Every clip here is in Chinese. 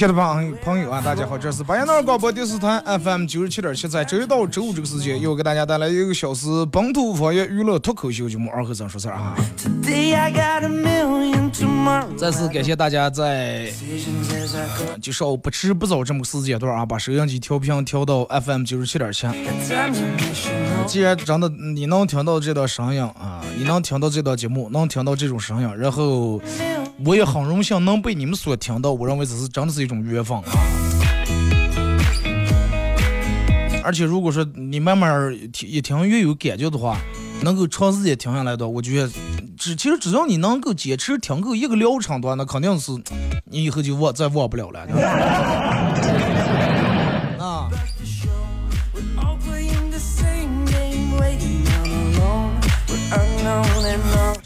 亲爱的朋朋友啊，大家好，这是巴彦淖尔广播电视台 FM 九十七点七，在周一到周五这个时间，又给大家带来一个小时本土方言娱乐脱口秀节目《二和尚说事儿》啊。再次感谢大家在就稍不迟不早这么个时间段啊，把收音机调频调到 FM 九十七点七。既然真的你能听到这段声音啊，你能听到这段节目，能听到这种声音，然后。我也很荣幸能被你们所听到，我认为这是真的是一种缘分啊！而且如果说你慢慢听一听越有感觉的话，能够长时间听下来的，我觉得只其实只要你能够坚持听够一个疗程的话，那肯定是你以后就忘再忘不了了。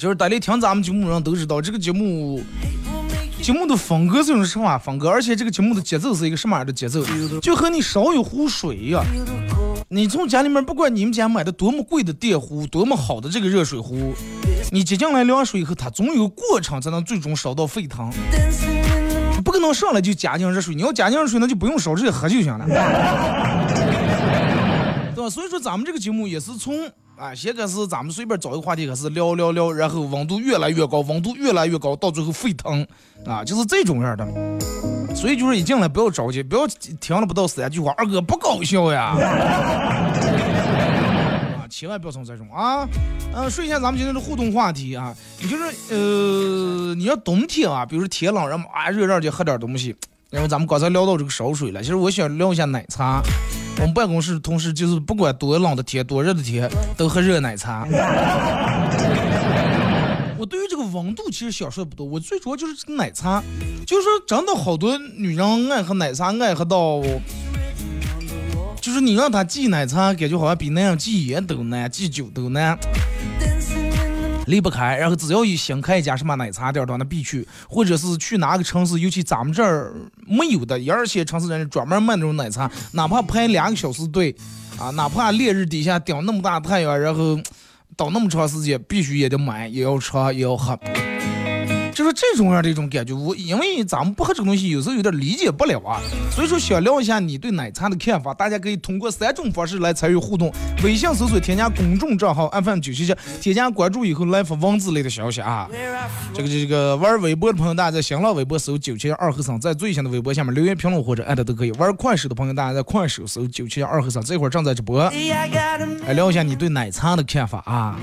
就是大家听咱们节目人都知道，这个节目节目的风格是种什么风格，而且这个节目的节奏是一个什么样的节奏，就和你烧一壶水一样。你从家里面，不管你们家买的多么贵的电壶，多么好的这个热水壶，你接进来凉水以后，它总有过程才能最终烧到沸腾。不可能上来就加进热水，你要加进热水，那就不用烧，直接喝就行了，对吧？所以说咱们这个节目也是从。啊，现在是咱们随便找一个话题，开始聊聊聊，然后温度越来越高，温度越来越高，到最后沸腾，啊，就是这种样的。所以就是一进来不要着急，不要听了不到三句话，二哥不搞笑呀。啊，千万不要从这种啊。嗯，说一下咱们今天的互动话题啊，你就是呃，你要冬天啊，比如天冷，人们啊热热就喝点东西。然后咱们刚才聊到这个烧水了，其实我想聊一下奶茶。我们办公室同事就是不管多冷的天、多热的天，都喝热奶茶。我对于这个温度其实享受不多，我最主要就是这个奶茶，就是真的好多女人爱喝奶茶，爱喝到，就是你让她忌奶茶，感觉好像比那样忌烟都难，忌酒都难。离不开，然后只要一想开一家什么奶茶店的那必去，或者是去哪个城市，尤其咱们这儿没有的一二线城市人专门卖那种奶茶，哪怕排两个小时队，啊，哪怕烈日底下顶那么大太阳，然后等那么长时间，必须也得买，也要吃，也要喝。就是这种样的一种感觉，我因为咱们不喝这个东西，有时候有点理解不了啊，所以说想聊一下你对奶茶的看法。大家可以通过三种方式来参与互动：微信搜索添加公众账号 FM 九七七，添加关注以后来发文字类的消息啊。这个这个玩微博的朋友，大家在新浪微博搜九七二和尚，在最新的微博下面留言评论或者艾特都可以。玩快手的朋友，大家在快手搜九七二和尚，这会儿正在直播，来聊一下你对奶茶的看法啊。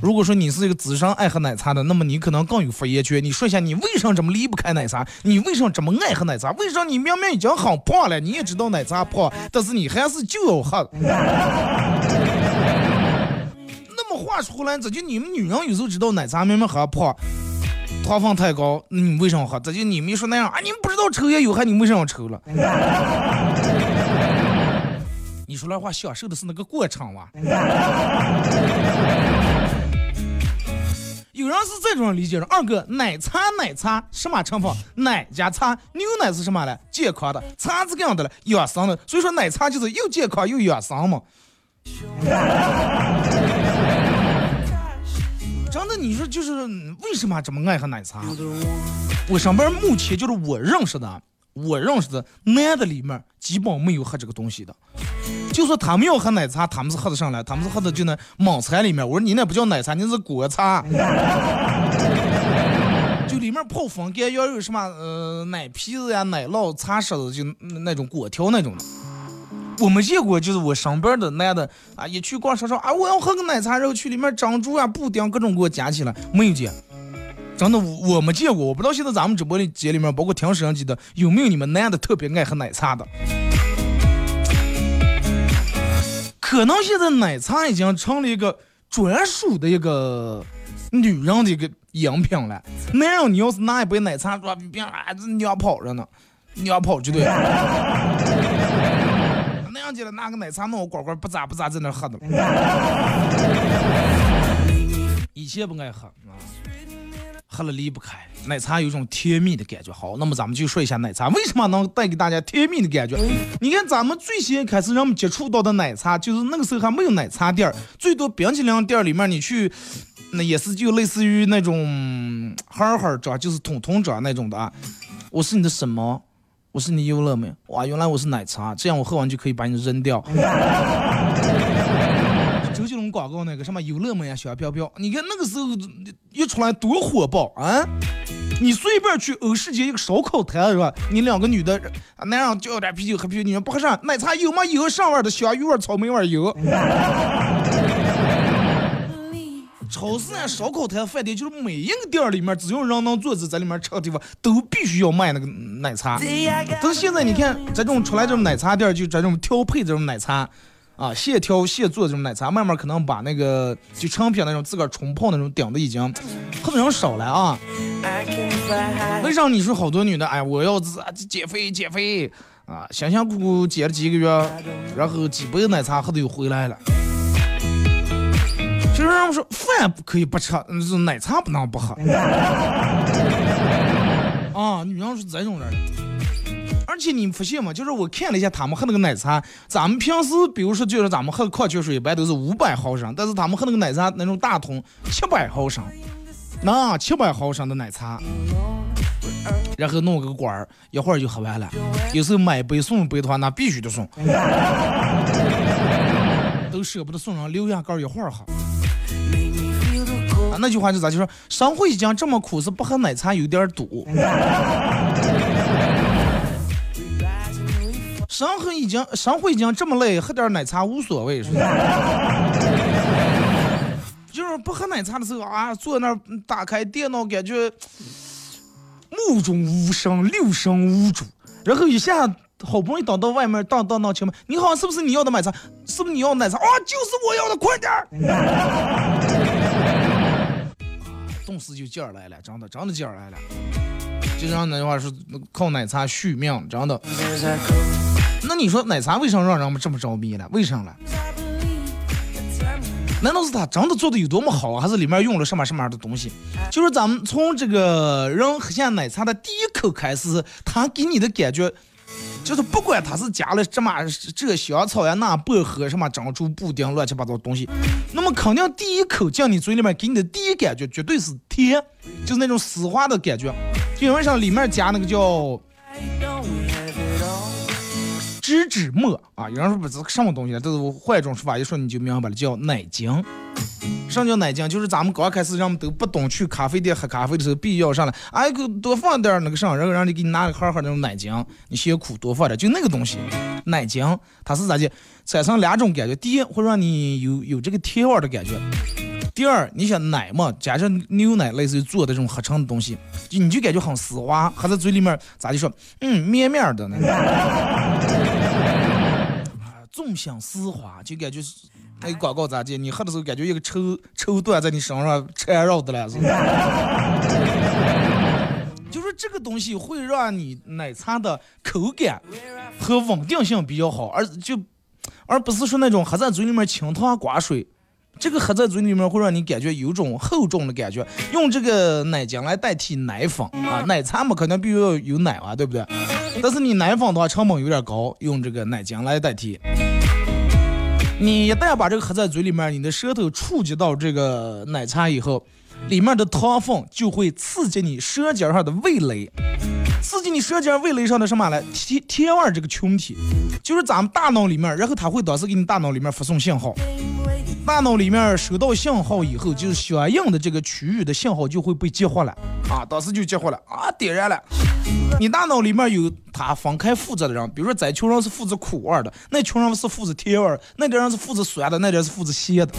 如果说你是一个资深爱喝奶茶的，那么你可能更有发言权。你说一下你为什么这么离不开奶茶？你为什么这么爱喝奶茶？为什么你明明已经很胖了，你也知道奶茶胖，但是你还是就要喝？那么话说回来，这就你们女人有时候知道奶茶明明很胖，糖分太高，那你为什么喝？这就你们说那样啊？你们不知道抽烟有害，你为什么抽了？你说那话享受的是那个过程哇？有人是这种理解的，二哥，奶茶奶茶什么成分？奶加茶，牛奶是什么嘞？健康的，茶是这样的了，养生的。所以说奶茶就是又健康又养生嘛。真的，你说就是为什么这么爱喝奶茶？我上班目前就是我认识的，我认识的男的里面基本没有喝这个东西的。就说他们要喝奶茶，他们是喝的上来，他们是喝的就那莽茶里面。我说你那不叫奶茶，你是果茶。就里面泡风干，要有什么呃奶皮子呀、奶酪、茶色子，就那种果条那种的。我没见过，就是我身边的男的啊，一去逛商场啊，我要喝个奶茶，然后去里面珍珠啊、布丁各种给我夹起来，没有见。真的我没见过，我不知道现在咱们直播间里面，包括听摄像机的，有没有你们男的特别爱喝奶茶的？可能现在奶茶已经成了一个专属的一个女人的一个饮品了。男人你要是拿一杯奶茶，说别啊这娘跑着呢，娘跑就对了。那样子了，拿个奶茶弄个罐罐，不咋不咋在那喝的。以前不爱喝。喝了离不开奶茶，有种甜蜜的感觉。好，那么咱们就说一下奶茶为什么能带给大家甜蜜的感觉。你看，咱们最先开始让我们接触到的奶茶，就是那个时候还没有奶茶店儿，最多冰淇淋店里面你去，那也是就类似于那种盒盒装，就是桶桶装那种的啊。我是你的什么？我是你优乐美。哇，原来我是奶茶，这样我喝完就可以把你扔掉。广告那个什么优乐美呀，小飘飘，你看那个时候一出来多火爆啊！你随便去欧世界一个烧烤摊是吧？你两个女的，男人叫点啤酒喝啤酒，女人不喝啥？奶茶有吗？有上味的香芋味、草莓味有。超市啊，烧烤摊、饭店，就是每一个店里面，只要人能坐着在里面吃的地方，都必须要卖那个奶茶。但是现在你看，这种出来这种奶茶店，就这种调配这种奶茶。啊，现挑现做这种奶茶，慢慢可能把那个就成品那种自个儿冲泡那种顶的已经很多人少了啊。为啥你说好多女的，哎，我要减肥减肥啊，辛辛苦苦减了几个月，然后几杯奶茶喝的又回来了。其实人们说饭可以不吃，是奶茶不能不喝。啊，女人是这种人。而且你们发现吗？就是我看了一下他们喝那个奶茶，咱们平时比如说就是咱们喝矿泉水一般都是五百毫升，但是他们喝那个奶茶那种大桶七百毫升，那七百毫升的奶茶，然后弄个管儿，一会儿就喝完了。有时候买杯送杯的话，那必须得送，都舍不得送人，留下盖一会儿喝。啊，那句话就咋就说，生活已经这么苦，是不喝奶茶有点堵。生活已经生活已经这么累，喝点奶茶无所谓，是吧？就是不喝奶茶的时候啊，坐那儿打开电脑，感觉目中无神，六神无主。然后一下好不容易等到外面，当当当，前面你好，是不是你要的奶茶？是不是你要奶茶？啊，就是我要的，快点儿！顿时就劲儿来了，真的真的劲儿来了。就像那句话是靠奶茶续命，真的。那你说奶茶为什么让人们这么着迷了？为什么了？难道是他真的做的有多么好，还是里面用了什么什么样的东西？就是咱们从这个人喝下奶茶的第一口开始，他给你的感觉，就是不管他是加了什么这香草呀、那薄荷、什么珍珠布丁、乱七八糟东西，那么肯定第一口进你嘴里面给你的第一感觉绝对是甜，就是那种丝滑的感觉。因为啥？里面加那个叫。脂脂末啊，有人说不知什么东西，这是我换一种说法，一说你就明白了，叫奶精。什么叫奶精？就是咱们刚开始人们都不懂去咖啡店喝咖啡的时候，必须要上来，哎，给多放点那个啥，然后让你给你拿个盒盒那种奶精，你嫌苦多放点，就那个东西，奶精，它是咋的？产生两种感觉，第一会让你有有这个甜味的感觉，第二，你想奶嘛，加上牛奶类似于做的这种合成的东西，你就感觉很丝滑，喝在嘴里面咋就说，嗯，绵绵的那。纵享丝滑，就感觉那个广告咋的？你喝的时候感觉一个绸绸缎在你身上缠绕的了，是 就是这个东西会让你奶茶的口感和稳定性比较好，而就而不是说那种喝在嘴里面清汤寡水。这个喝在嘴里面会让你感觉有种厚重的感觉。用这个奶浆来代替奶粉啊，奶茶嘛肯定必须要有奶啊，对不对？但是你南方的话成本有点高，用这个奶浆来代替。你一旦把这个喝在嘴里面，你的舌头触及到这个奶茶以后，里面的糖分就会刺激你舌尖上的味蕾，刺激你舌尖味蕾上的什么了？甜甜味这个群体，就是咱们大脑里面，然后它会当时给你大脑里面发送信号。大脑里面收到信号以后，就是相应的这个区域的信号就会被激活了啊，当时就激活了啊，点燃了。你大脑里面有它分开负责的人，比如说这群人是负责苦味的，那群人是负责甜味那点人是负责酸的，那点是负责咸的。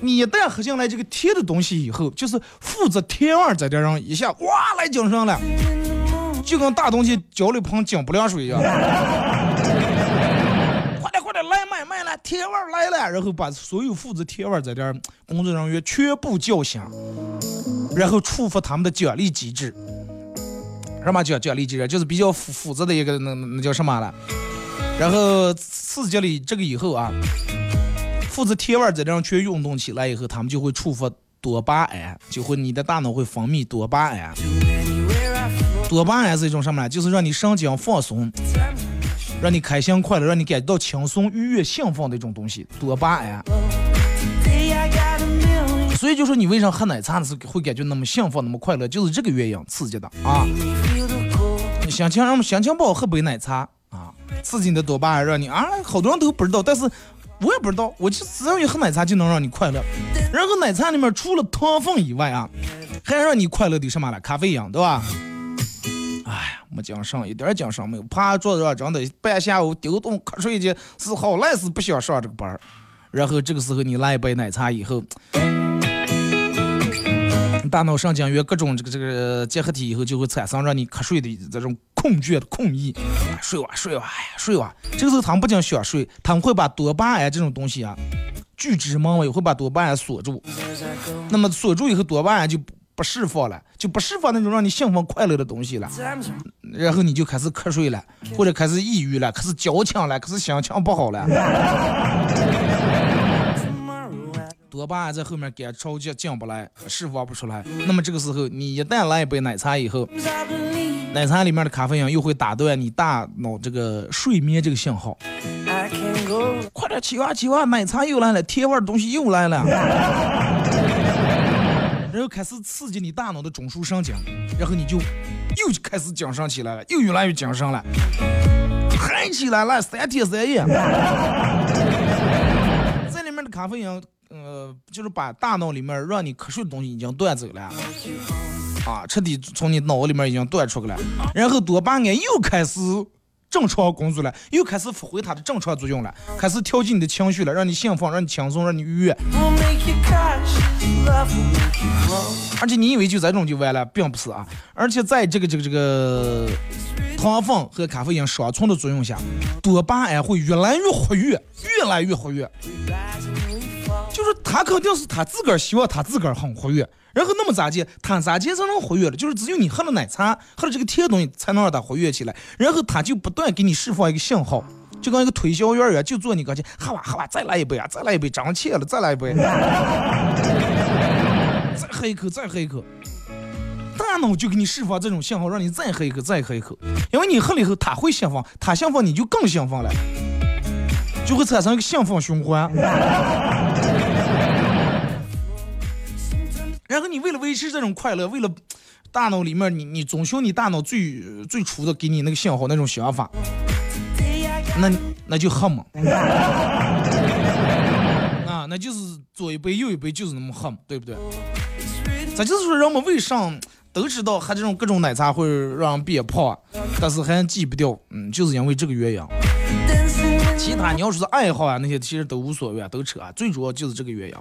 你一旦喝进来这个甜的东西以后，就是负责甜味儿这点人一下哇来精神了，就跟大东西浇了一盆井不凉水一样。快点快点来买买了，铁腕来了，然后把所有负责铁腕在这儿工作人员全部叫醒，然后触发他们的奖励机制。什么奖奖励机制？就是比较复复杂的一个那那叫什么了？然后刺激了这个以后啊，负责铁腕在这全运动起来以后，他们就会触发多巴胺，就会你的大脑会分泌多巴胺。多巴胺是一种什么呢？就是让你神经放松。让你开心快乐，让你感觉到轻松愉悦、兴奋的一种东西，多巴胺。所以就说你为啥喝奶茶的时候会感觉那么兴奋、那么快乐，就是这个原因刺激的啊。你心情让心情不好喝杯奶茶啊，刺激你的多巴胺，让你啊，好多人都不知道，但是我也不知道，我就只要一喝奶茶就能让你快乐。然后奶茶里面除了糖分以外啊，还让你快乐的什么了？咖啡因，对吧？哎，没精神，一点精神没有。趴桌子上真的半下午丢动瞌睡去，是好赖是不想上这个班儿。然后这个时候你来一杯奶茶以后，大脑神经元各种这个这个结合体以后就会产生让你瞌睡的这种困倦的困意。睡吧睡吧，哎呀睡吧。这个时候他们不仅想睡，他们会把多巴胺这种东西啊拒之门外，会把多巴胺锁住。那么锁住以后，多巴胺就。不释放了，就不释放那种让你兴奋快乐的东西了，然后你就开始瞌睡了，或者开始抑郁了，开始矫情了，开始心情不好了。多巴胺在后面赶着急进不来，释放不出来。那么这个时候，你一旦来一杯奶茶以后，奶茶里面的咖啡因又会打断你大脑这个睡眠这个信号。快点起哇起哇，奶茶又来了，甜味的东西又来了。然后开始刺激你大脑的中枢神经，然后你就又开始精神起来了，又越来越精神了，嗨起来了，三天三夜。这里面的咖啡因，呃，就是把大脑里面让你瞌睡的东西已经断走了，啊，彻底从你脑子里面已经断出去了，然后多巴胺又开始。正常工作了，又开始发挥它的正常作用了，开始调节你的情绪了，让你兴奋，让你轻松，让你愉悦。而且你以为就这种就完了，并不是啊！而且在这个这个这个糖分和咖啡因双重的作用下，多巴胺会越来越活跃，越来越活跃。就是他肯定是他自个儿希望他自个儿很活跃。然后那么咋地？他咋地才能活跃了？就是只有你喝了奶茶，喝了这个甜东西，才能让他活跃起来。然后他就不断给你释放一个信号，就跟一个推销员一样，就坐你跟前，喝吧喝吧，再来一杯啊，再来一杯，涨钱了，再来一杯，再喝一口，再喝一口。大脑就给你释放这种信号，让你再喝一口，再喝一口。因为你喝了以后，他会兴奋，他兴奋你就更兴奋了，就会产生一个兴奋循环。然后你为了维持这种快乐，为了大脑里面你你遵循你大脑最最初的给你那个信号那种想法，那那就喝嘛，啊，那就是左一杯右一杯就是那么喝，对不对？咱就是说人们为啥都知道喝这种各种奶茶会让人变胖，但是还戒不掉，嗯，就是因为这个原因。其他你要说是爱好啊那些其实都无所谓啊，都扯，啊最主要就是这个原因。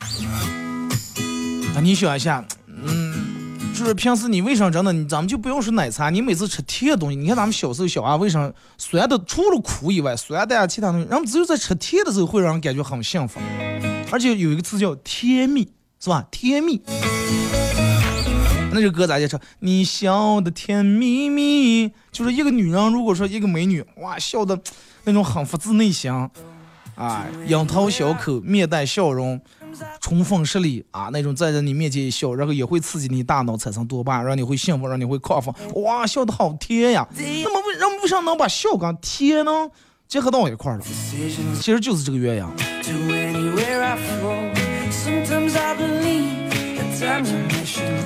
你想一下，嗯，就是平时你为啥真的，咱们就不用说奶茶，你每次吃甜的东西，你看咱们小时候小啊为啥酸的除了苦以外，酸的啊其他东西，人们只有在吃甜的时候会让人感觉很幸福，而且有一个词叫甜蜜，是吧？甜蜜。那首歌咋介唱？你笑的甜蜜蜜，就是一个女人，如果说一个美女，哇，笑的那种很发自内心，啊，樱桃小口，面带笑容。冲锋实力啊，那种在在你面前一笑，然后也会刺激你大脑产生多巴胺，让你会兴奋，让你会亢奋。哇，笑得好甜呀！那么为人们为啥能把笑跟甜呢结合到一块了？其实就是这个原因。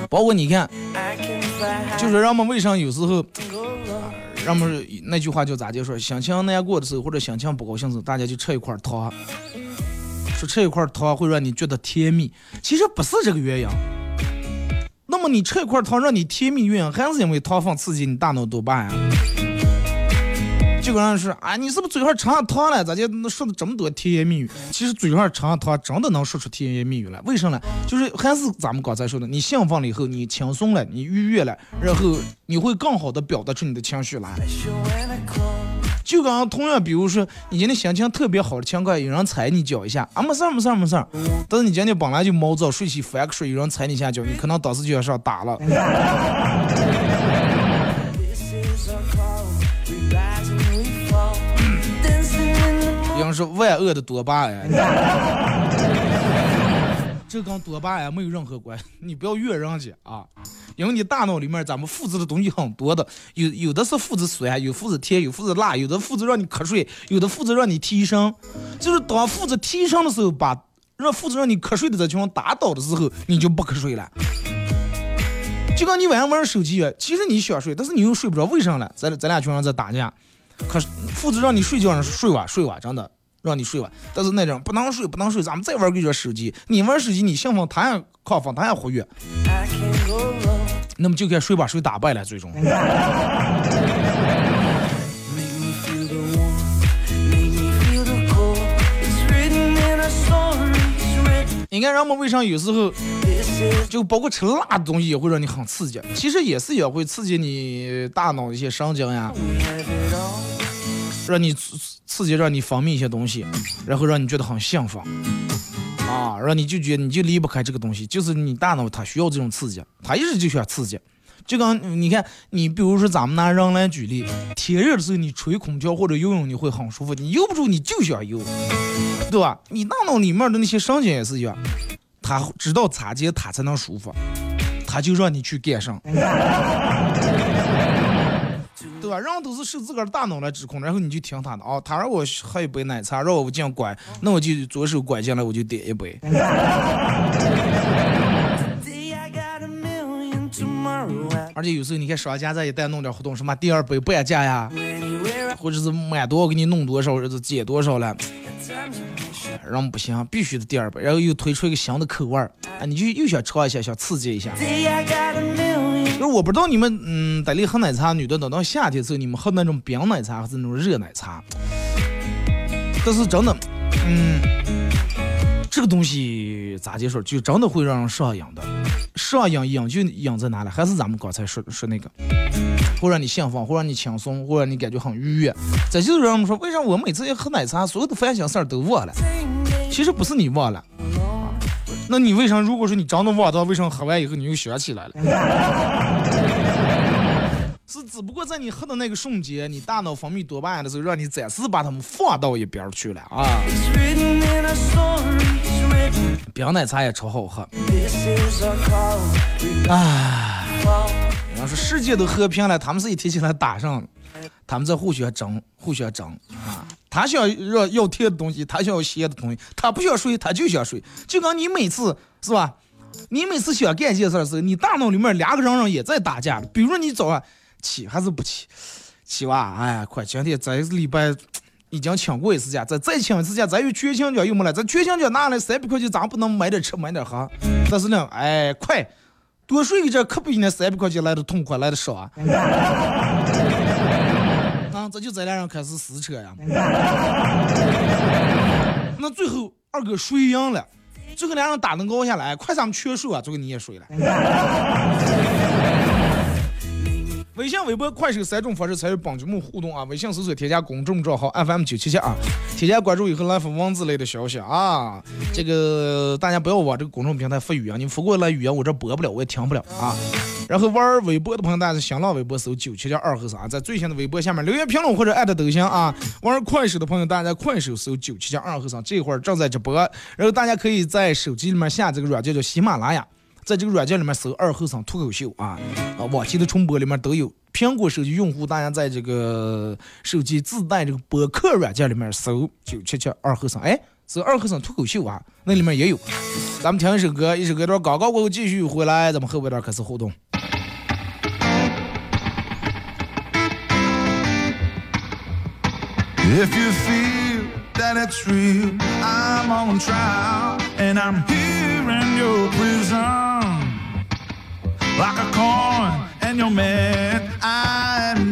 包括你看，就是人们为啥有时候人们那句话叫咋就说，心情难过的时候或者心情不高兴的时候，大家就吃一块糖，说吃一块糖会让你觉得甜蜜。其实不是这个原因。那么你吃一块糖让你甜蜜原因，还是因为糖分刺激你大脑多巴胺。就跟人说啊，你是不是嘴上尝上糖了？咋就能说的这么多甜言蜜语？其实嘴上尝上糖真的能说出甜言蜜语来。为什么呢？就是还是咱们刚才说的，你兴奋了以后，你轻松了，你愉悦了，然后你会更好的表达出你的情绪来。就刚同样，比如说你今天心情特别好的情况，有人踩你脚一下，啊没事儿没事儿没事儿。但是你今天本来就毛躁，睡起翻个睡，有人踩你一下脚，你可能当时就要上打了。是 万恶的多巴胺，这跟多巴胺没有任何关系。你不要怨人家啊，因为你大脑里面咱们负责的东西很多的，有有的是负责酸，有负责甜，有负责辣，有的负责让你瞌睡，有的负责让你提神。就是当负责提神的时候，把让负责让你瞌睡的这群人打倒的时候，你就不瞌睡了。就跟你晚上玩手机，其实你想睡，但是你又睡不着，为啥呢？咱咱俩群上在打架，可是负责让你睡觉，睡吧睡吧，真的。让你睡吧，但是那种不能睡，不能睡，咱们再玩个这手机。你玩手机，你兴奋，他也亢奋，他也活跃，那么就该睡吧，睡打败了，最终。你看，人们为啥有时候就包括吃辣的东西也会让你很刺激？其实也是也会刺激你大脑一些神经呀。让你刺激，让你分泌一些东西，然后让你觉得很兴奋，啊，让你就觉得你就离不开这个东西，就是你大脑它需要这种刺激，它一直就需要刺激。就刚你看，你比如说咱们拿人来举例，天热的时候你吹空调或者游泳你会很舒服，你游不住你就想游，对吧？你大脑里面的那些神经也是一样，他知道咋接他才能舒服，他就让你去干上。人都是受自个儿大脑来指控，然后你就听他的啊。他让我喝一杯奶茶，让我进拐，那我就左手拐进来，我就点一杯。而且有时候你看商家在一旦弄点活动，什么第二杯半价呀，或者是满多少给你弄多少，或者是减多少了，人不行，必须得第二杯，然后又推出一个新的口味儿，啊，你就又想尝一下，想刺激一下。就是我不知道你们，嗯，在里喝奶茶，女的等到夏天时候，你们喝那种冰奶茶还是那种热奶茶？但是真的，嗯，这个东西咋解说，就真的会让人上瘾的。上瘾瘾就瘾在哪里？还是咱们刚才说说那个，会让你兴奋，会让你轻松，会让你感觉很愉悦。再就是让我们说，为啥我每次一喝奶茶，所有的烦心事儿都忘了？其实不是你忘了。那你为啥？如果说你真的忘掉，为啥喝完以后你又想起来了？是只不过在你喝的那个瞬间，你大脑分泌多巴胺的时候，让你暂时把它们放到一边去了啊。冰奶茶也超好喝。唉，要说世界都和平了，他们是一提起来打上了。他们在互相争，互相争啊！他想要要甜的东西，他想要咸的东西，他不想睡，他就想睡。就跟你每次是吧？你每次想干一件事的时候，你大脑里面两个人人也在打架。比如你早上起还是不起？起哇！哎呀，快！今天咱礼拜已经请过一次假，咱再请一次假，咱有全勤奖又没了，咱全勤奖拿来三百块钱，咱不能买点吃，买点喝。但是呢，哎，快多睡一觉，可比那三百块钱来的痛快，来的少啊！这就咱俩人开始撕扯呀。那最后二哥睡赢了，最后俩人打能熬下来，快咱们全睡啊！最后你也输了。微信、微博、快手三种方式参与帮节目互动啊！微信搜索添加公众账号 FM 九七七啊，添加关注以后来发文字类的消息啊。这个大家不要往这个公众平台发语音，你发过来语音我这播不了，我也听不了啊。然后玩微博的朋友，大家在新浪微博搜九七七二和尚，在最新的微博下面留言评论或者艾特都行啊。玩快手的朋友，大家在快手搜九七七二和尚，这会儿正在直播。然后大家可以在手机里面下这个软件叫喜马拉雅。在这个软件里面搜“二后生脱口秀”啊，啊，往期的重播里面都有。苹果手机用户，大家在这个手机自带这个播客软件里面搜“九七七二后生”，哎，搜“二后生脱口秀”啊，那里面也有。咱们听一首歌，一首歌段广告过后继续回来，咱们后边段开始互动。If you feel that it's real, I'm on trial and I'm here in your prison. Like a coin and your man, I am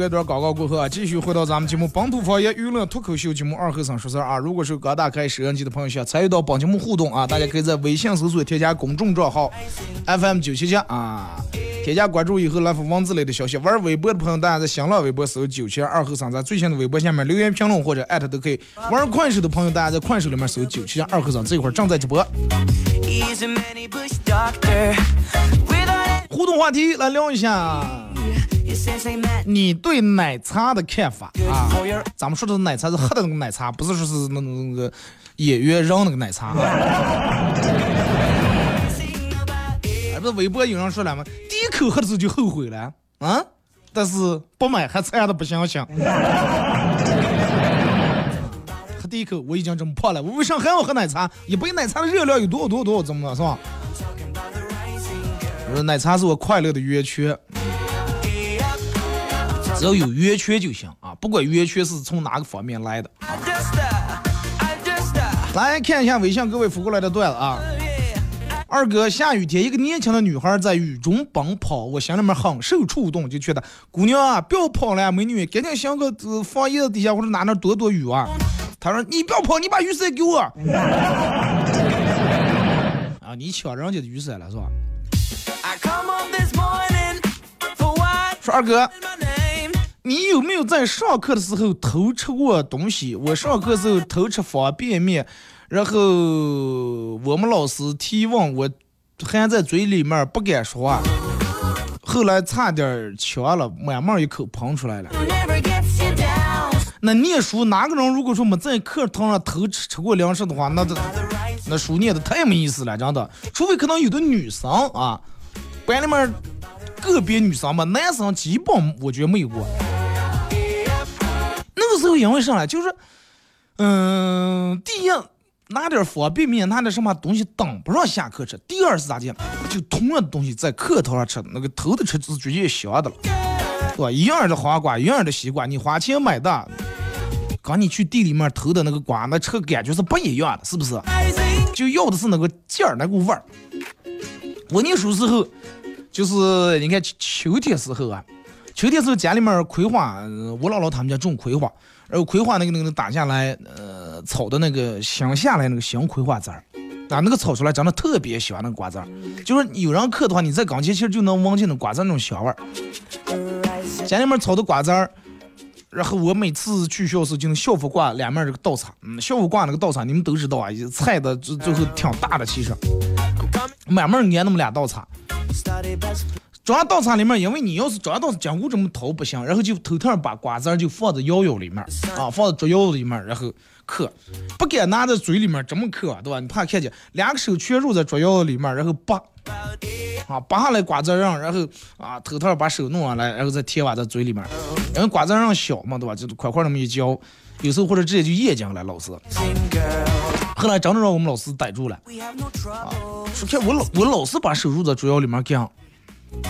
好来，一首歌一段广告过后啊，继续回到咱们节目本土方言娱乐脱口秀节目二和尚说事儿啊。如果是刚打开摄像机的朋友，想参与到本节目互动啊，大家可以在微信搜索添加公众账号 FM 九七七啊，添加关注以后来发文字类的消息。玩微博的朋友，大家在新浪微博搜九七二和尚，在最新的微博下面留言评论或者艾特都可以。玩快手的朋友，大家在快手里面搜九七二和尚，这会儿正在直播。互动话题来聊一下你对奶茶的看法啊。咱们说的奶茶是喝的那个奶茶，不是说是那那个演员扔那个奶茶。哎，不是微博有人说了吗？第一口喝的时候就后悔了啊，但是不买还馋的不行行。喝第一口我已经这么胖了，我为啥还要喝奶茶？一杯奶茶的热量有多少多少多少，怎么了是吧？我说奶茶是我快乐的源泉。只要有圆圈就行啊，不管圆圈是从哪个方面来的。Uh, uh, 来看一下微信各位发过来的段子啊。二哥，下雨天，一个年轻的女孩在雨中奔跑，我心里面很受触动，就觉得姑娘啊，不要跑了，美女，赶紧想个呃放叶子底下或者哪哪躲躲雨啊。他说你不要跑，你把雨伞给我。啊，你抢人家的雨伞了是吧说二哥?你有没有在上课的时候偷吃过东西？我上课时候偷吃方便面，然后我们老师提问我，含在嘴里面不敢说话，后来差点呛了，满满一口喷出来了。那念书哪个人如果说没在课堂上偷吃吃过粮食的话，那这那书念的太没意思了，真的。除非可能有的女生啊，班里面个别女生吧，男生基本我觉得没有过。那个因为啥呢？就是，嗯，第一拿点方便面，拿点什么东西等不上下课吃；第二是咋的？就同样的东西在课堂上吃，那个偷的吃是直接香的了。对吧？一样的黄瓜，一样的西瓜，你花钱买的，跟你去地里面偷的那个瓜，那吃感觉是不一样的，是不是？就要的是那个劲儿，那股味儿。我念书时候，就是你看秋天时候啊，秋天时候家里面葵花，我姥姥他们家种葵花，然后葵花那个那个打下来，呃，炒的那个香下来那个香葵花籽儿。啊，那个炒出来真的特别香，那个瓜子儿，就是有人嗑的话，你在刚前其实就能闻见那瓜子那种香味儿。家里面炒的瓜子儿，然后我每次去学校时就能校服挂两面这个稻草，嗯，校服挂那个稻草你们都知道啊，菜的最最后挺大的，其实满面粘那么俩稻草，上稻草里面，因为你要是装上稻草江湖这么掏不行，然后就偷偷把瓜子儿就放在腰腰里面啊，放在竹腰子里面，然后嗑，不敢拿在嘴里面这么嗑，对吧？你怕看见，两个手全入在竹腰子里面，然后扒。啊，扒下来瓜子瓤，然后啊，偷偷把手弄上来，然后再贴娃在嘴里面。因为瓜子瓤小嘛，对吧？就块块那么一嚼，有时候或者直接就咽进了。老师，后来真的让我们老师逮住了 trouble. 说看我老我老是把手入在竹腰里面干。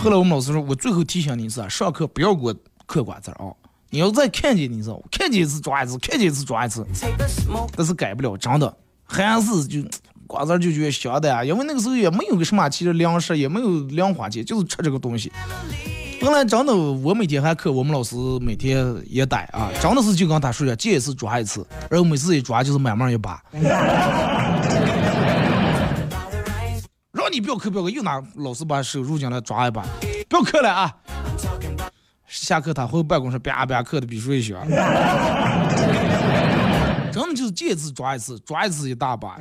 后来我们老师说，我最后提醒你一次啊，上课不要给我嗑瓜子儿啊！你要再看见你知道，看见一次抓一次，看见一次抓一次。但是改不了，真的还是就瓜子儿就觉得香的呀，因为那个时候也没有个什么其实粮食，也没有零花钱，就是吃这个东西。本来真的，我每天还课，我们老师每天也逮啊，真的是就跟他说一样，见一次抓一次，然后每次一抓就是满满一把。你不要课，不要课，又拿老师把手入进来抓一把，不要磕了啊！下课他回办公室啪啪磕的比谁响。的就是见一次抓一次，抓一次一大把。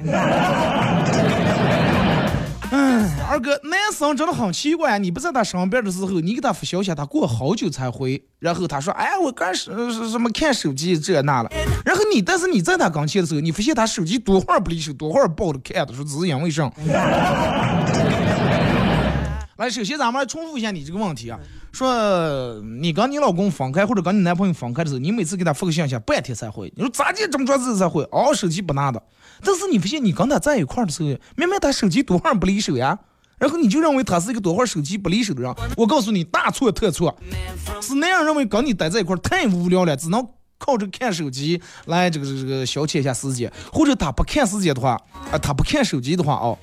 嗯，二哥，男生真的很奇怪啊！你不在他身边的时候，你给他发消息，他过好久才回。然后他说：“哎，我刚是是什么看手机这那了。”然后你，但是你在他跟前的时候，你发现他手机多会儿不离手，多会儿抱着看的，说只是因为啥？来，首先咱们来重复一下你这个问题啊，说你跟你老公分开或者跟你男朋友分开的时候，你每次给他发个信息，半天才回。你说咋地这么长时间才回？哦，手机不拿的。但是你发现你跟他在一块的时候，明明他手机多会儿不离手呀，然后你就认为他是一个多会儿手机不离手的人。我告诉你，大错特错，是那样认为跟你待在一块儿太无聊了，只能靠着看手机来这个这个消遣一下时间，或者他不看时间的话，啊，他不看手机的话哦，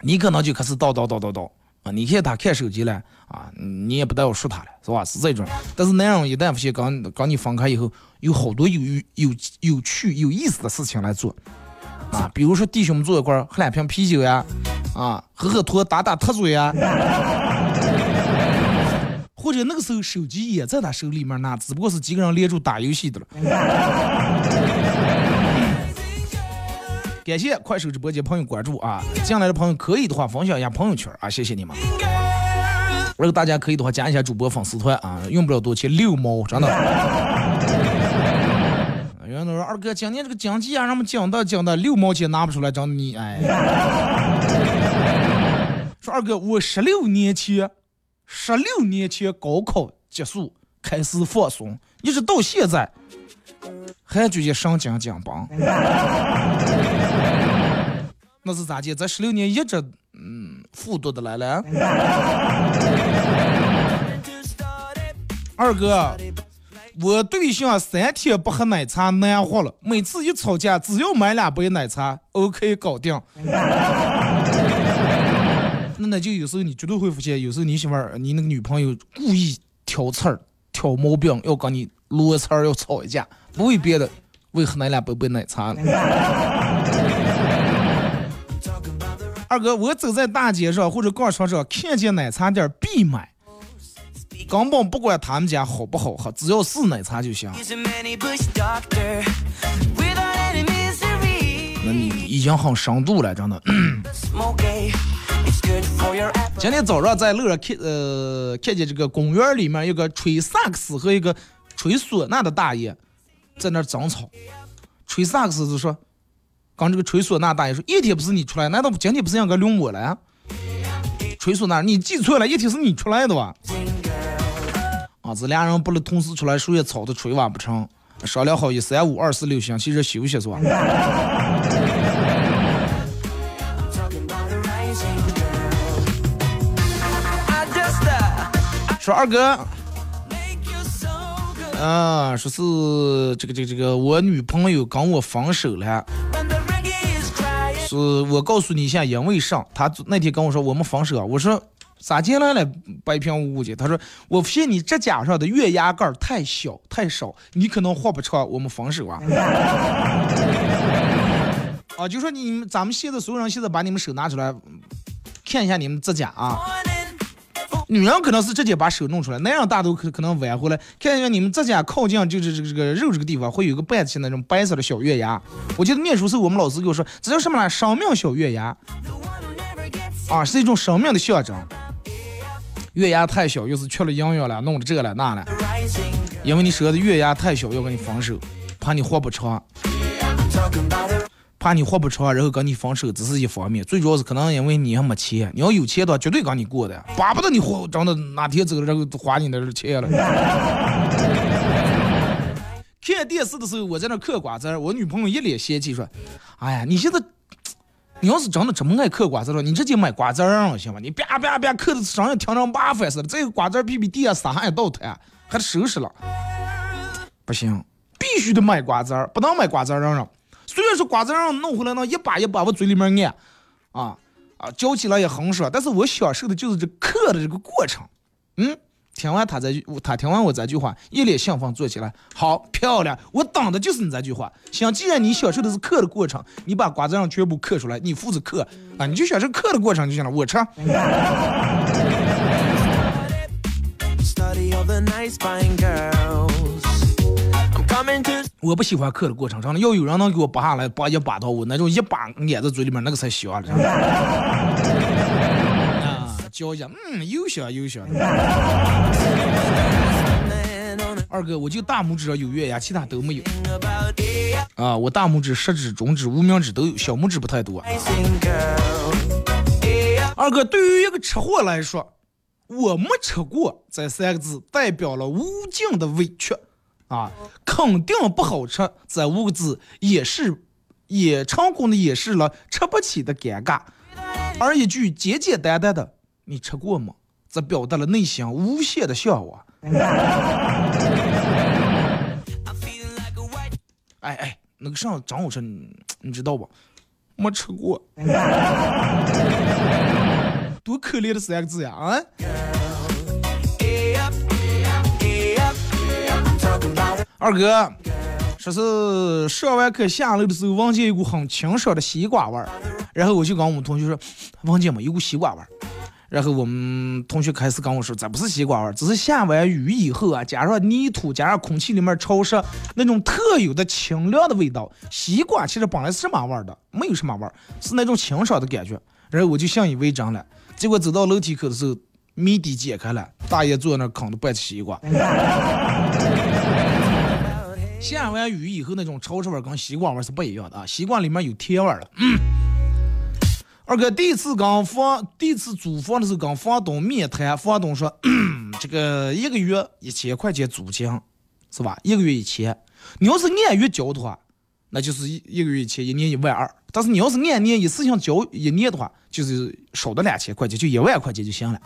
你可能就开始叨叨叨叨叨。啊，你看他看手机了啊，你也不带我说他了，是吧？是这种。但是男人一旦发现刚刚你分开以后，有好多有有有趣有意思的事情来做啊，比如说弟兄们坐一块儿喝两瓶啤酒呀，啊，喝喝脱打打特嘴呀，或者那个时候手机也在他手里面拿，只不过是几个人连住打游戏的了。感谢快手直播间朋友关注啊！进来的朋友可以的话分享一下朋友圈啊，谢谢你们。如果大家可以的话加一下主播粉丝团啊，用不了多钱，六毛真的。有人说二哥今年这个经济啊，让我们讲的讲的六毛钱拿不出来，真的你哎。说二哥，我十六年前，十六年前高考结束开始放松，一直到现在。还觉得上紧紧绷，那是咋的？这十六年一直嗯复读的来了。二哥，我对象三天不喝奶茶难活了，每次一吵架只要买两杯奶茶，OK 搞定。那那就有时候你绝对会发现，有时候你媳妇儿、你那个女朋友故意挑刺儿、挑毛病，要跟你撸刺儿，要吵一架。不为别的，为喝那两杯杯奶茶。二哥，我走在大街上或者广场上，看见奶茶店必买，根本不管他们家好不好喝，只要是奶茶就行。那你已经很深度了，真的。今天早上在路上看，呃，看见这个公园里面有个吹萨克斯和一个吹唢呐的大爷。在那争吵，吹萨克斯就说，刚这个吹唢呐大爷说，一天不是你出来，难道今天不是应该轮我了？吹唢呐，你记错了，一天是你出来的吧？啊，这俩人不能同时出来，树叶吵得吹完不成？商量好一三五二四六星期日休息是吧？说二哥。啊，说是这个这个这个，我女朋友跟我分手了。是我告诉你一下，因为啥？她那天跟我说我们分手啊。我说咋进来了？白平无故的。她说我发现你指甲上的月牙盖太小太少，你可能画不长，我们分手啊。啊，就说你们咱们现在所有人现在把你们手拿出来，看一下你们指甲啊。女人可能是直接把手弄出来，男人大都可可能挽回来。看见你们指甲靠近就是这个这个肉这个地方，会有个半起那种白色的小月牙。我记得念书时候，我们老师跟我说，这叫什么呢？生命小月牙，啊，是一种生命的象征。月牙太小，又是缺了营养了，弄的这了那了。因为你手的月牙太小，要跟你分手，怕你活不长。怕你活不长，然后跟你分手，只是一方面。最主要是可能因为你还没钱，你要有钱的话，绝对跟你过的。巴不得你活，真的哪天走了，然后花你那钱了。看电视的时候，我在那嗑瓜子，我女朋友一脸嫌弃说：“哎呀，你现在，你要是真的这么爱嗑瓜子了，你直接买瓜子儿行吗？你别别别嗑的声音听着麻烦似的，这个瓜子皮比比地下撒还倒塌，还收拾了。不行，必须得买瓜子儿，不能买瓜子儿让让。”虽然说瓜子让弄回来呢一把一把我嘴里面按，啊啊嚼起来也很爽，但是我享受的就是这嗑的这个过程。嗯，听完他这句，他听完我这句话，一脸兴奋坐起来，好漂亮，我等的就是你这句话。行，既然你享受的是嗑的过程，你把瓜子让全部嗑出来，你负责嗑啊，你就享受嗑的过程就行了，我吃。我不喜欢嗑的过程长的，要有人能给我扒下来，扒一扒到我那种一把咽在嘴里面，那个才香了。啊，嚼一下，嗯，又香又香。二哥，我就大拇指上有月牙，其他都没有。啊，我大拇指、食指、中指、无名指都有，小拇指不太多。二哥，对于一个吃货来说，我没吃过这三个字代表了无尽的委屈啊，肯定不好吃这五个字也是也成功的掩饰了吃不起的尴尬，而一句简简单单的“你吃过吗”，则表达了内心无限的向往。哎哎，那个上张好吃，你你知道不？没吃过，多可怜的三个字呀！啊，二哥，说是上完课下楼的时候，闻见一股很清爽的西瓜味儿，然后我就跟我们同学说，闻见没？有股西瓜味儿。然后我们同学开始跟我说，这不是西瓜味儿，只是下完雨以后啊，加上泥土，加上空气里面潮湿，那种特有的清凉的味道。西瓜其实本来是什么味儿的？没有什么味儿，是那种清爽的感觉。然后我就信以为真了。结果走到楼梯口的时候，谜底解开了，大爷坐在那儿啃着半只西瓜。下完雨以后，那种潮湿味儿跟西瓜味儿是不一样的啊，西瓜里面有甜味儿了。二哥第一次跟房第一次租房的时候跟房东面谈，房东说这个一个月一千块钱租金，是吧？一个月一千，你要是按月交的话，那就是一一个月一千，一年一万二。但是你要是按年一次性交一年的话，就是少的两千块钱，就一万块钱就行了。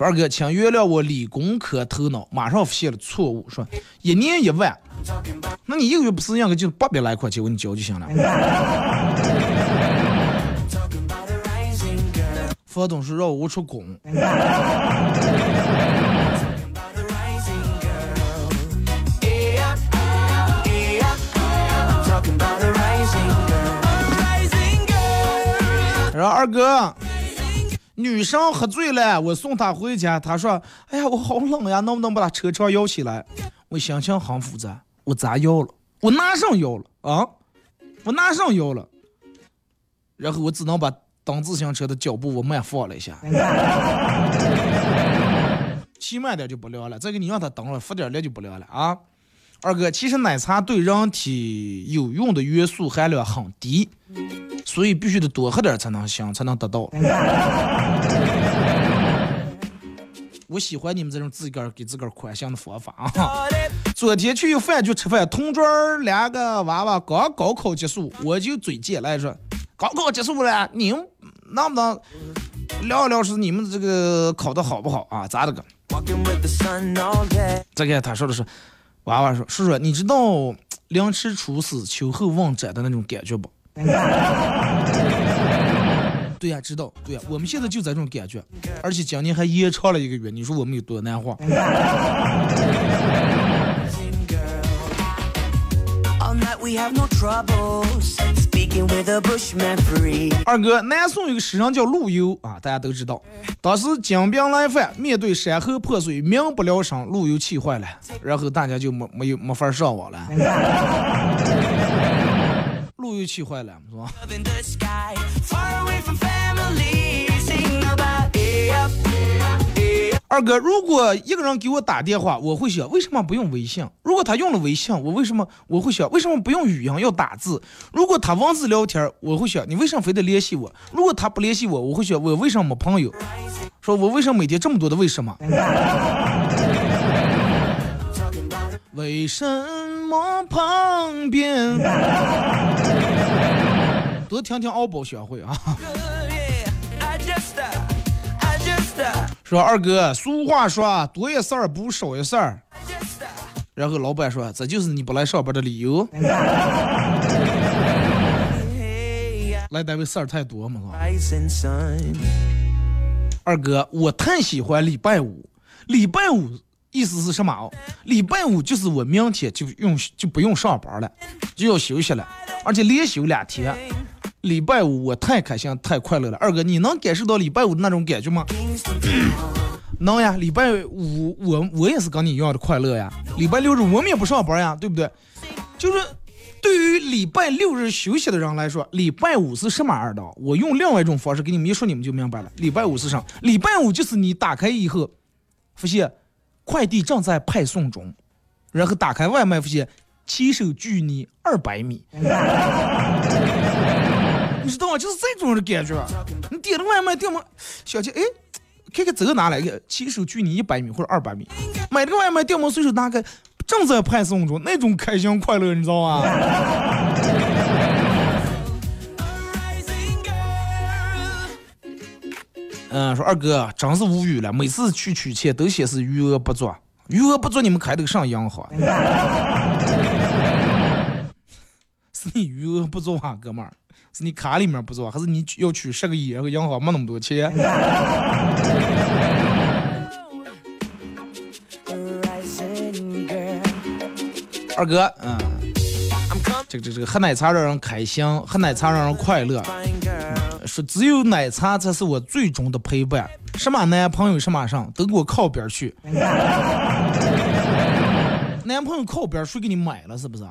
说二哥，请原谅我理工科头脑，马上发现了错误。说一年一万，那你一个月不是应该就八百来块钱我给你交就行了？房东是让我出工。然后二哥，女生喝醉了，我送她回家，她说：“哎呀，我好冷呀，能不能把她车窗摇起来？”我心情很复杂，我咋摇了？我拿上摇了啊？我拿上摇了，然后我只能把蹬自行车的脚步我慢放了一下，骑慢点就不凉了。再给你让他蹬了，负点力就不凉了啊。二哥，其实奶茶对人体有用的元素含量很低，所以必须得多喝点才能行，才能得到。我喜欢你们这种自个儿给自个儿宽心的方法啊！昨天去饭局吃饭，同桌两个娃娃刚高考结束，我就嘴贱来说：“高考结束了，你们能不能聊一聊是你们这个考的好不好啊？咋的个？”这个他说的是，娃娃说：“叔叔，你知道凌迟处死，秋后问斩的那种感觉不？” 对呀，知道。对呀，我们现在就在这种感觉，而且今年还延长了一个月。你说我们有多难活？二哥，南宋有个诗人叫陆游啊，大家都知道。当时金兵来犯，面对山河破碎，民不聊生，陆游气坏了，然后大家就没没有没法上网了。路又气坏了，是吧？二哥，如果一个人给我打电话，我会想为什么不用微信？他用了微信，我为什么我会想为什么不用语音要打字？如果他文字聊天，我会想你为什么非得联系我？如果他不联系我，我会想我为什么没朋友？说我为什么每天这么多的为什么？为什么旁边？多听听敖宝学会啊！说二哥，俗话说多一事儿不如少一事儿。然后老板说，这就是你不来上班的理由。来单位事儿太多嘛，是吧？二哥，我太喜欢礼拜五，礼拜五意思是什么哦？礼拜五就是我明天就用就不用上班了，就要休息了，而且连休两天。礼拜五我太开心太快乐了，二哥你能感受到礼拜五的那种感觉吗？能呀，礼拜五我我也是跟你一样的快乐呀。礼拜六日我们也不上班呀，对不对？就是对于礼拜六日休息的人来说，礼拜五是什么二的？我用另外一种方式给你们一说，你们就明白了。礼拜五是啥？礼拜五就是你打开以后，发现快递正在派送中，然后打开外卖，发现骑手距你二百米。你知道吗？就是这种的感觉。你点了外卖，点嘛，小姐，哎，看看这个拿来个，骑手距你一百米或者二百米。买这个外卖，电门随手拿开，正在派送中，那种开心快乐，你知道吗？嗯，说二哥真是无语了，每次去取钱都显示余额不足，余额不足，你们开的上银行？是你余额不足啊，哥们儿。是你卡里面不足，还是你要取十个亿，然后银行没那么多钱？二哥，嗯，这个这个这个喝奶茶让人开心，喝奶茶让人快乐。说只有奶茶才是我最终的陪伴，什么男朋友什么上都给我靠边去。男朋友靠边，谁给你买了？是不是？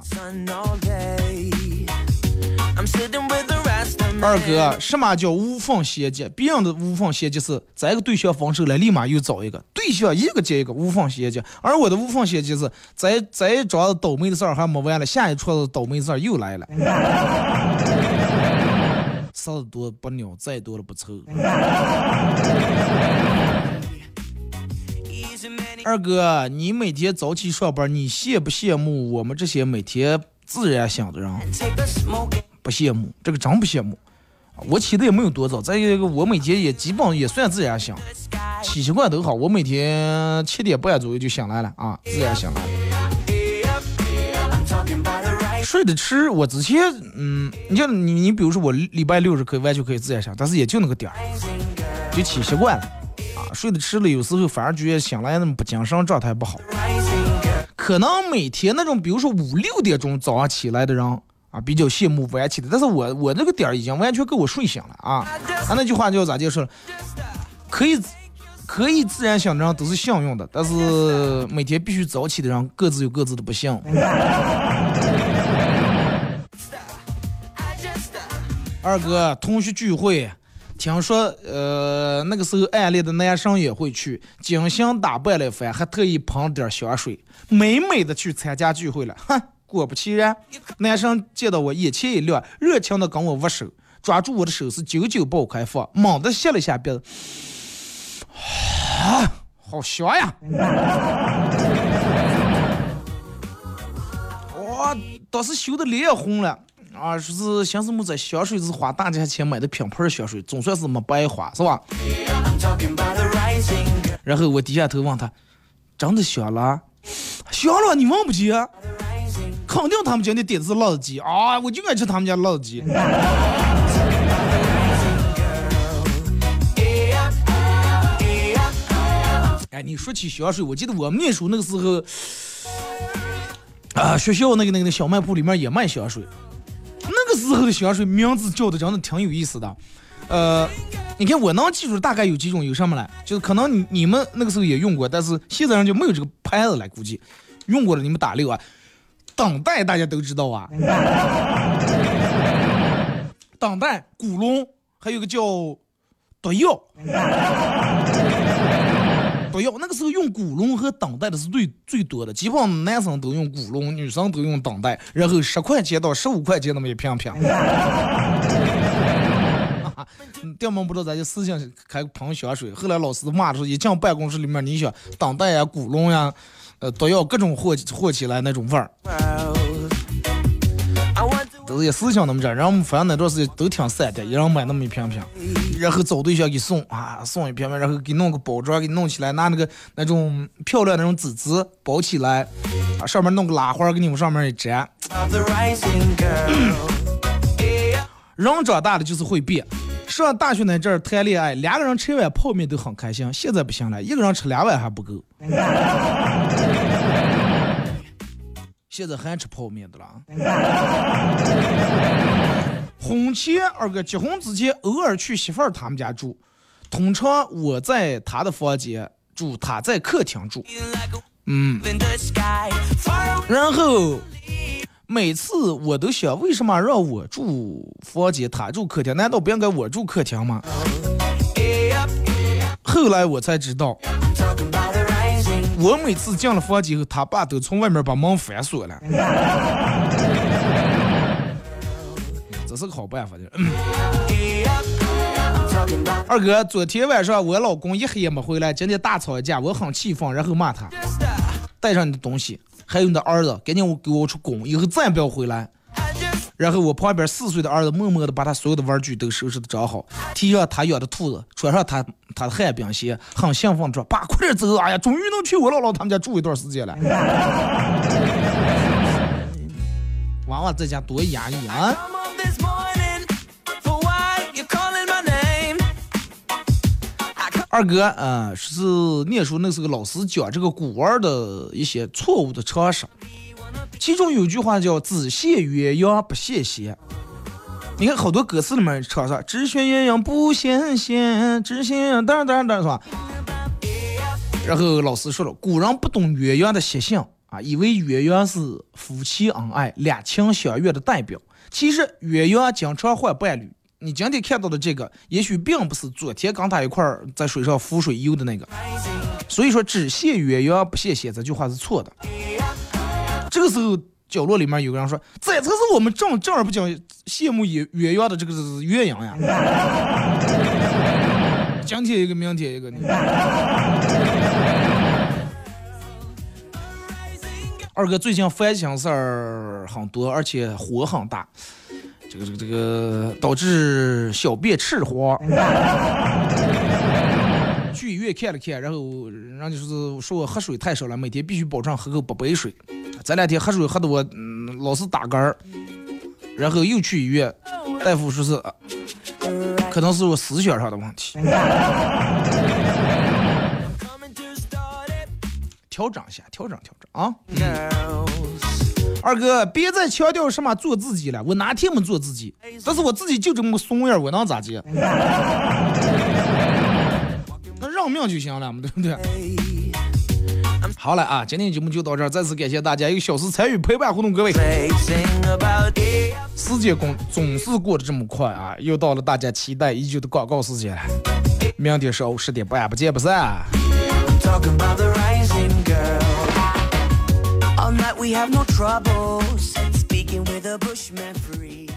二哥，什么叫无缝衔接？别人的无缝衔接是咱一个对象分手了，立马又找一个对象，一个接一个无缝衔接。而我的无缝衔接是咱咱一桩倒霉的事儿还没完了，下一出倒霉事儿又来了。事多不鸟，再多了不凑。二哥，你每天早起上班，你羡不羡慕我们这些每天自然醒的人？不羡慕，这个真不羡慕。我起的也没有多早，再一个我每天也基本也算自然醒，起习惯都好。我每天七点半左右就醒来了啊，自然醒来了。睡得迟，我之前嗯，你像你你比如说我礼拜六日可以完全可以自然醒，但是也就那个点儿，就起习惯了啊。睡得迟了，有时候反而觉得醒来那么不精神，状态不好。可能每天那种比如说五六点钟早上起来的人。啊，比较羡慕晚起的，但是我我那个点儿已经完全够我睡醒了啊！他那句话叫咋解释？可以可以自然醒的人都是幸运的，但是每天必须早起的人各自有各自的不幸。二哥，同学聚会，听说呃那个时候暗恋的男生也会去，精心打扮了一番，还特意喷点香水，美美的去参加聚会了，哼。果不其然，男生见到我眼前一亮，热情的跟我握手，抓住我的手是久久不开放，猛地吸了一下鼻子，啊，好香呀！哇，当时羞的脸也红了啊，说是寻思么这香水是花大价钱买的品牌香水，总算是没白花，是吧？然后我低下头问他，真的香了？香了，你忘不记？肯定他们家那点的是辣子鸡啊！我就爱吃他们家辣子鸡。哎，你说起香水，我记得我们念书那个时候，啊，学校那个那个小卖部里面也卖香水。那个时候的香水名字叫的真的挺有意思的。呃，你看我能记住大概有几种，有什么嘞？就是可能你你们那个时候也用过，但是现在人就没有这个牌子了。估计用过的你们打六啊。当代大家都知道啊，当代古龙，还有个叫毒药，毒药那个时候用古龙和当代的是最最多的，基本上男生都用古龙，女生都用当代，然后十块钱到十五块钱那么一瓶瓶。电门不知道咱就私信开喷香水，后来老师骂的时候，一进办公室里面，你想当代呀、古龙呀。呃，都要各种火火起来那种味儿，都是也思想那么着，然后我们反正那段时间都挺散的，一人买那么一瓶瓶，然后找对象给送啊，送一瓶瓶，然后给弄个包装，给弄起来，拿那个那种漂亮那种纸纸包起来，啊，上面弄个拉花给你们上面一粘。人长大了就是会变。上大学那阵儿谈恋爱，两个人吃一碗泡面都很开心。现在不行了，一个人吃两碗还不够。现在还吃泡面的了。婚前二哥结婚之前偶尔去媳妇儿他们家住，通常我在他的房间住，他在客厅住。嗯.然后每次我都想，为什么让我住房间，他住客厅？难道不应该我住客厅吗？后来我才知道，我每次进了房间后，他爸都从外面把门反锁了。这是个好办法的。嗯 二哥，昨天晚上我老公一黑也没回来，今天大吵一架，我很气愤，然后骂他带上你的东西，还有你的儿子，赶紧给我出宫，以后再也不要回来。然后我旁边四岁的儿子默默的把他所有的玩具都收拾的找好，提上他养的兔子，穿上他他的旱冰鞋，很兴奋的说：“爸，快点走！哎呀，终于能去我姥姥他们家住一段时间了。”娃娃在家多压抑啊?二哥，呃，是念书那时候老师讲这个古玩的一些错误的常识，其中有句话叫“只羡鸳鸯不羡仙”。你看好多歌词里面唱啥“只羡鸳鸯不羡仙，只羡当当当”是吧？然后老师说了，古人不懂鸳鸯的习性啊，以为鸳鸯是夫妻恩爱、两情相悦的代表。其实鸳鸯经常换伴侣。你今天看到的这个，也许并不是昨天跟他一块儿在水上浮水游的那个。所以说，只羡鸳鸯不羡仙这句话是错的。这个时候，角落里面有个人说：“这才是我们正正儿八经羡慕鸳鸳鸯的这个鸳鸯呀。”今天一个，明天一个，你。二哥最近烦心事儿很多，而且火很大，这个这个这个导致小便赤黄。去医院看了看，然后人家就是说我喝水太少了，每天必须保证喝够八杯水。这两天喝水喝的我、嗯、老是打嗝儿，然后又去医院，大夫说是、可能是我思想上的问题，调整一下，调整调整啊。二哥，别再强调什么做自己了，我哪天没做自己？但是我自己就这么个怂样，我能咋接？命就行了嘛，对不对？好了啊，今天节目就到这儿，再次感谢大家一个小时参与陪伴互动，各位。时间总总是过得这么快啊，又到了大家期待已久的广告时间了。明天上午十点半，不见不散。We have no trouble speaking with a bushman free.